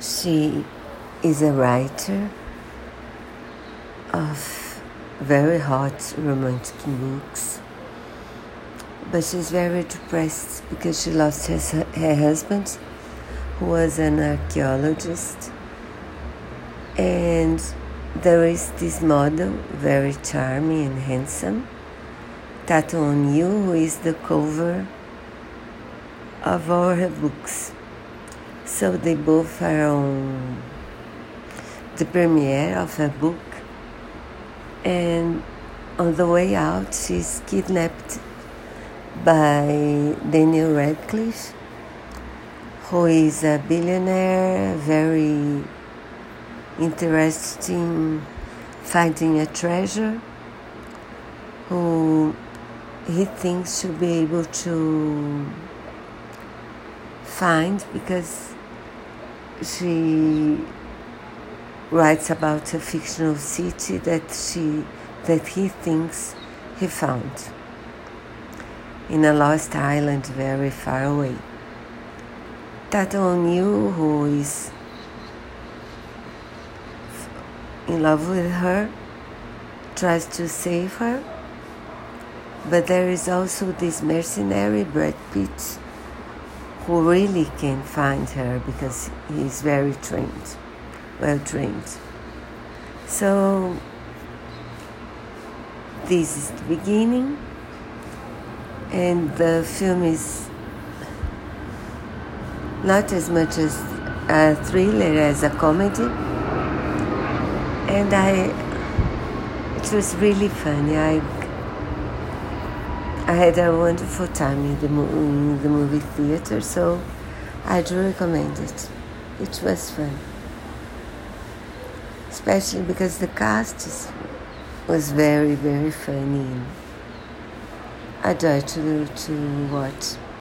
She is a writer of very hot romantic books, but she's very depressed because she lost her, her husband, who was an archaeologist, and there is this model, very charming and handsome, Tato O'Neill, who is the cover of all her books. So they both are on the premiere of a book, and on the way out, she's kidnapped by Daniel Radcliffe, who is a billionaire, very interested in finding a treasure, who he thinks should be able to find because she writes about a fictional city that she that he thinks he found in a lost island very far away. Tato O'Neill, who is in love with her, tries to save her, but there is also this mercenary Brad Pitt who really can find her because he is very trained, well trained. So, this is the beginning, and the film is not as much as a thriller as a comedy, and I it was really funny. I I had a wonderful time in the, in the movie theater, so I do recommend it. It was fun. Especially because the cast was very, very funny. I tried to, to watch.